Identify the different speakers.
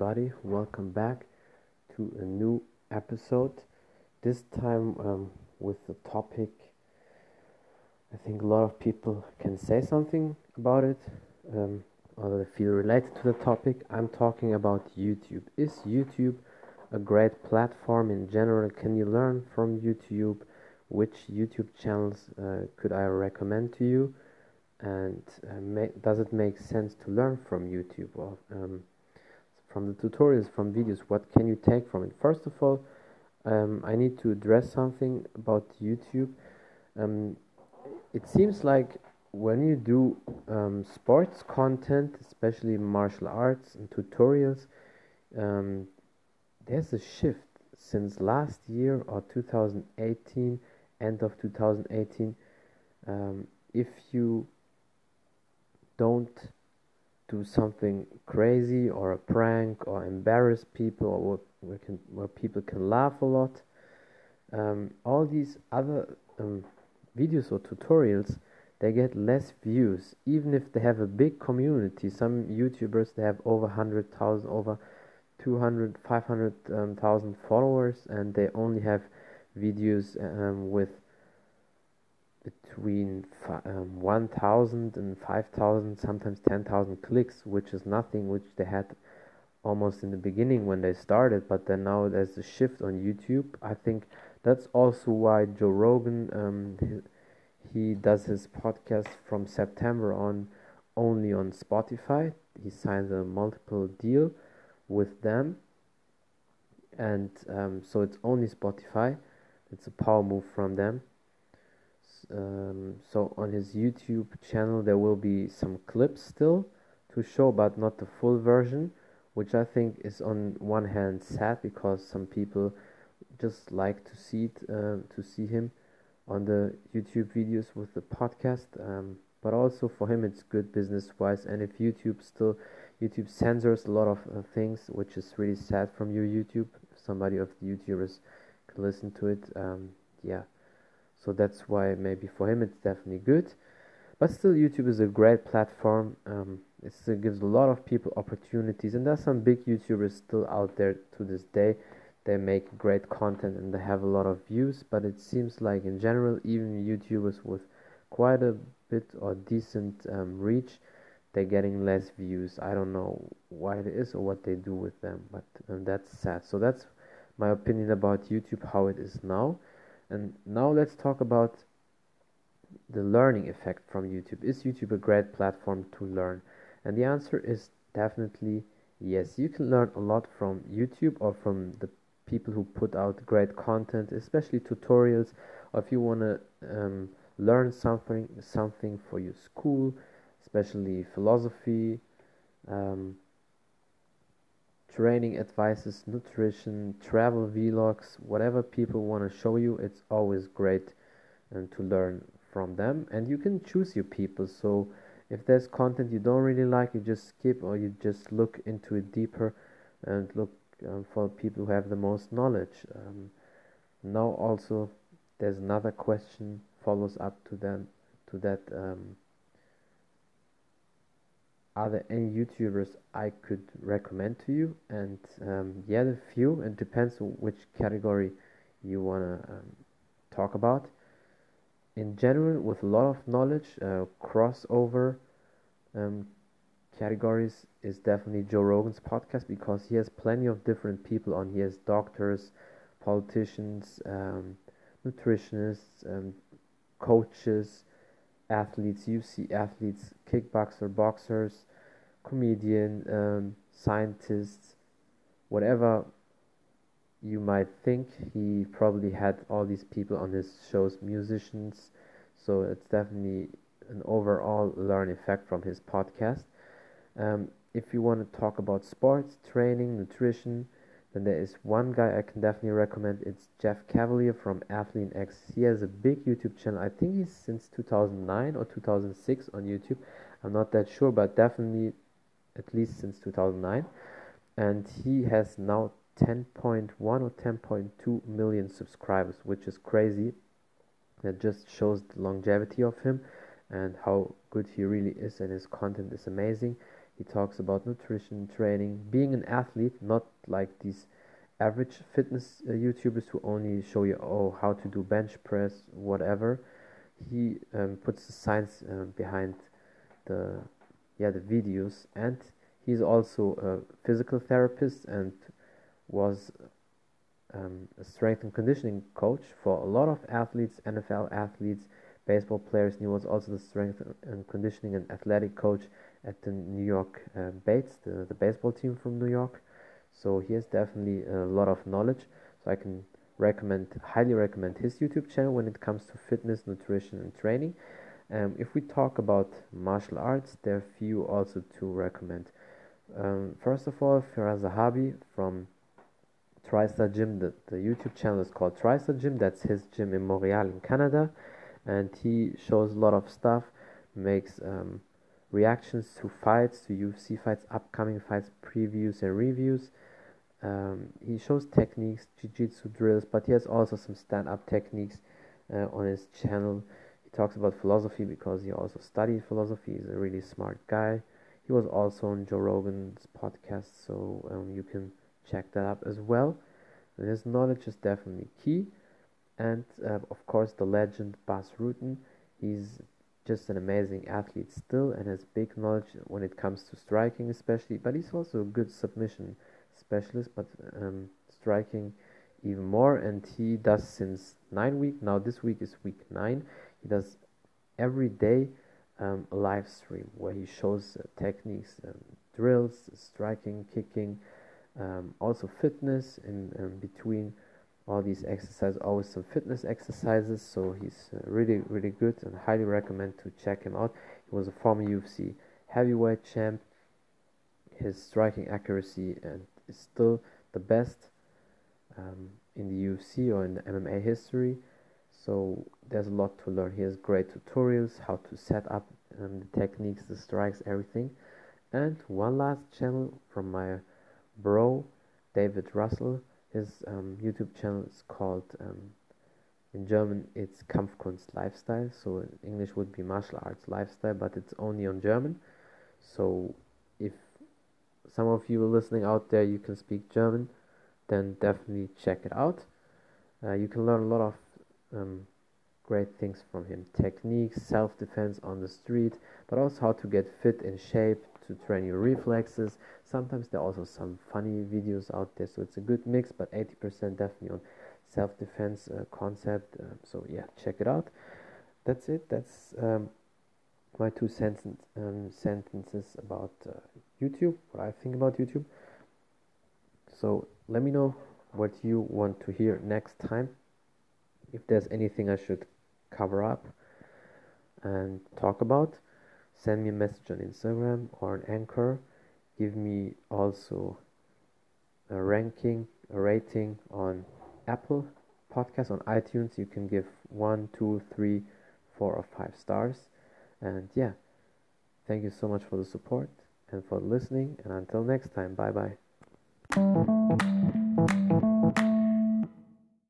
Speaker 1: everybody. Welcome back to a new episode. This time um, with the topic. I think a lot of people can say something about it, um, or they feel related to the topic. I'm talking about YouTube. Is YouTube a great platform in general? Can you learn from YouTube? Which YouTube channels uh, could I recommend to you? And uh, does it make sense to learn from YouTube? Well, um, from the tutorials, from videos, what can you take from it? First of all, um, I need to address something about YouTube. Um, it seems like when you do um, sports content, especially martial arts and tutorials, um, there's a shift since last year or 2018, end of 2018. Um, if you don't do something crazy or a prank or embarrass people or where, can, where people can laugh a lot. Um, all these other um, videos or tutorials they get less views even if they have a big community some youtubers they have over 100,000 over 200 500,000 um, followers and they only have videos um, with between um, 1,000 and 5,000, sometimes 10,000 clicks, which is nothing, which they had almost in the beginning when they started, but then now there's a shift on YouTube. I think that's also why Joe Rogan, um, he, he does his podcast from September on only on Spotify. He signed a multiple deal with them, and um, so it's only Spotify. It's a power move from them um, so on his YouTube channel there will be some clips still to show but not the full version which I think is on one hand sad because some people just like to see it uh, to see him on the YouTube videos with the podcast. Um, but also for him it's good business wise. And if YouTube still YouTube censors a lot of uh, things which is really sad from you YouTube. If somebody of the YouTubers can listen to it. Um, yeah so that's why maybe for him it's definitely good. But still youtube is a great platform. Um, it still gives a lot of people opportunities. And there's some big youtubers still out there to this day. They make great content and they have a lot of views. But it seems like in general even youtubers with quite a bit or decent um, reach they're getting less views. I don't know why it is or what they do with them but um, that's sad. So that's my opinion about youtube how it is now and now let's talk about the learning effect from YouTube. Is YouTube a great platform to learn? And the answer is definitely yes. You can learn a lot from YouTube or from the people who put out great content, especially tutorials, or if you want to um, learn something something for your school, especially philosophy, um, training advices, nutrition, travel vlogs, whatever people want to show you, it's always great and to learn from them. And you can choose your people. So if there's content you don't really like, you just skip or you just look into it deeper and look um, for people who have the most knowledge. Um, now also there's another question follows up to them to that. Um, are there any YouTubers I could recommend to you? And um, yeah, a few. It depends which category you want to um, talk about. In general, with a lot of knowledge, uh, crossover um, categories is definitely Joe Rogan's podcast because he has plenty of different people on. He has doctors, politicians, um, nutritionists, um, coaches athletes, UFC athletes, kickboxer, boxers, comedian, um, scientists, whatever you might think. He probably had all these people on his shows, musicians. So it's definitely an overall learn effect from his podcast. Um, if you want to talk about sports, training, nutrition, then there is one guy I can definitely recommend. It's Jeff Cavaliere from ATHLEAN-X. He has a big YouTube channel. I think he's since 2009 or 2006 on YouTube. I'm not that sure, but definitely at least since 2009. And he has now 10.1 or 10.2 million subscribers, which is crazy. That just shows the longevity of him and how good he really is, and his content is amazing. He talks about nutrition, training, being an athlete, not like these average fitness uh, YouTubers who only show you oh how to do bench press, whatever. He um, puts the science uh, behind the yeah the videos, and he's also a physical therapist and was um, a strength and conditioning coach for a lot of athletes, NFL athletes, baseball players. And he was also the strength and conditioning and athletic coach at the New York uh, Mets, the, the baseball team from New York. So he has definitely a lot of knowledge. So I can recommend, highly recommend his YouTube channel when it comes to fitness, nutrition, and training. Um, if we talk about martial arts, there are few also to recommend. Um, first of all, Firas Zahabi from TriStar Gym. The, the YouTube channel is called TriStar Gym. That's his gym in Montreal in Canada, and he shows a lot of stuff, makes um, reactions to fights, to UFC fights, upcoming fights, previews and reviews. Um, he shows techniques, jiu-jitsu drills, but he has also some stand-up techniques uh, on his channel. He talks about philosophy because he also studied philosophy. He's a really smart guy. He was also on Joe Rogan's podcast, so um, you can check that up as well. And his knowledge is definitely key. And uh, of course, the legend Bas Rutten. He's just an amazing athlete still and has big knowledge when it comes to striking, especially. But he's also a good submission specialist, but um, striking even more. And he does since nine week. Now this week is week nine. He does every day um, a live stream where he shows uh, techniques, um, drills, striking, kicking, um, also fitness in um, between all these exercises. Always some fitness exercises. So he's uh, really really good and highly recommend to check him out. He was a former UFC heavyweight champ. His striking accuracy and is still the best um, in the UFC or in the MMA history. So there's a lot to learn. He has great tutorials, how to set up um, the techniques, the strikes, everything. And one last channel from my bro, David Russell. His um, YouTube channel is called, um, in German, it's Kampfkunst Lifestyle. So in English would be martial arts lifestyle, but it's only on German. So if some of you are listening out there, you can speak German, then definitely check it out. Uh, you can learn a lot of um, great things from him techniques, self defense on the street, but also how to get fit in shape to train your reflexes. Sometimes there are also some funny videos out there, so it's a good mix, but 80% definitely on self defense uh, concept. Uh, so, yeah, check it out. That's it. That's um, my two um, sentences about uh, YouTube, what I think about YouTube. So let me know what you want to hear next time. If there's anything I should cover up and talk about, send me a message on Instagram or on Anchor. Give me also a ranking, a rating on Apple Podcast, on iTunes. You can give one, two, three, four, or five stars. And yeah, thank you so much for the support and for listening. And until next time, bye bye.